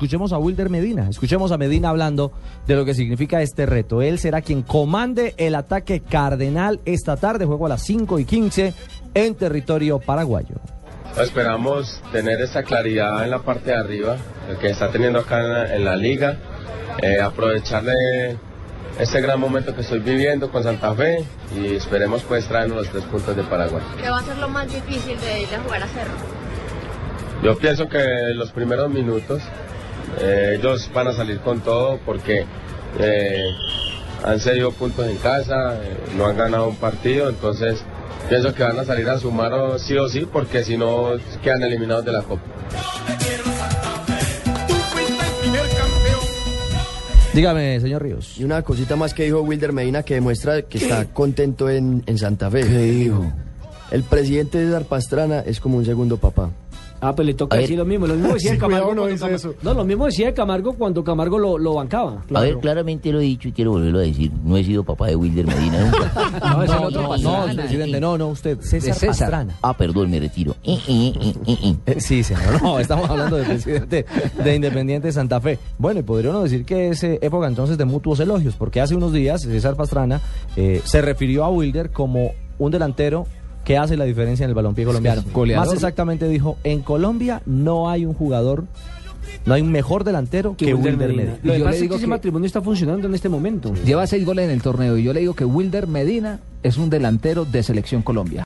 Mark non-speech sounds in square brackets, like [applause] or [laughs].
Escuchemos a Wilder Medina, escuchemos a Medina hablando de lo que significa este reto. Él será quien comande el ataque cardenal esta tarde, juego a las 5 y 15 en territorio paraguayo. Esperamos tener esa claridad en la parte de arriba, el que está teniendo acá en la, en la liga, eh, aprovechar de este gran momento que estoy viviendo con Santa Fe y esperemos pues traernos los tres puntos de Paraguay. ¿Qué va a ser lo más difícil de ir a jugar a Cerro? Yo pienso que los primeros minutos eh, ellos van a salir con todo porque eh, han cedido puntos en casa, eh, no han ganado un partido, entonces pienso que van a salir a sumar o- sí o sí porque si no quedan eliminados de la Copa. Dígame, señor Ríos. Y una cosita más que dijo Wilder Medina que demuestra que está contento en, en Santa Fe. ¿Qué dijo? El presidente César Pastrana es como un segundo papá. Ah, pues le toca decir lo mismo. Lo mismo [laughs] decía Sí, Camargo. no cuando dice Camargo- eso. No, lo mismo decía Camargo cuando Camargo lo, lo bancaba. A ver, claramente lo he dicho y quiero volverlo a decir. No he sido papá de Wilder Medina nunca. [laughs] No, es el No, otro no, Pastrana. no, presidente, no, no, usted, César, César. Pastrana. Ah, perdón, me retiro. Eh, eh, eh, sí, señor, no, estamos hablando del presidente de Independiente Santa Fe. Bueno, y podría uno decir que es eh, época entonces de mutuos elogios, porque hace unos días César Pastrana eh, se refirió a Wilder como un delantero que hace la diferencia en el balompié colombiano. goleador. Más exactamente dijo, en Colombia no hay un jugador, no hay un mejor delantero que, Wilder, Medina. Lo Y que es ese que- matrimonio está funcionando en este momento. Lleva seis goles en el torneo y yo le digo que Wilder Medina es un delantero de selección Colombia.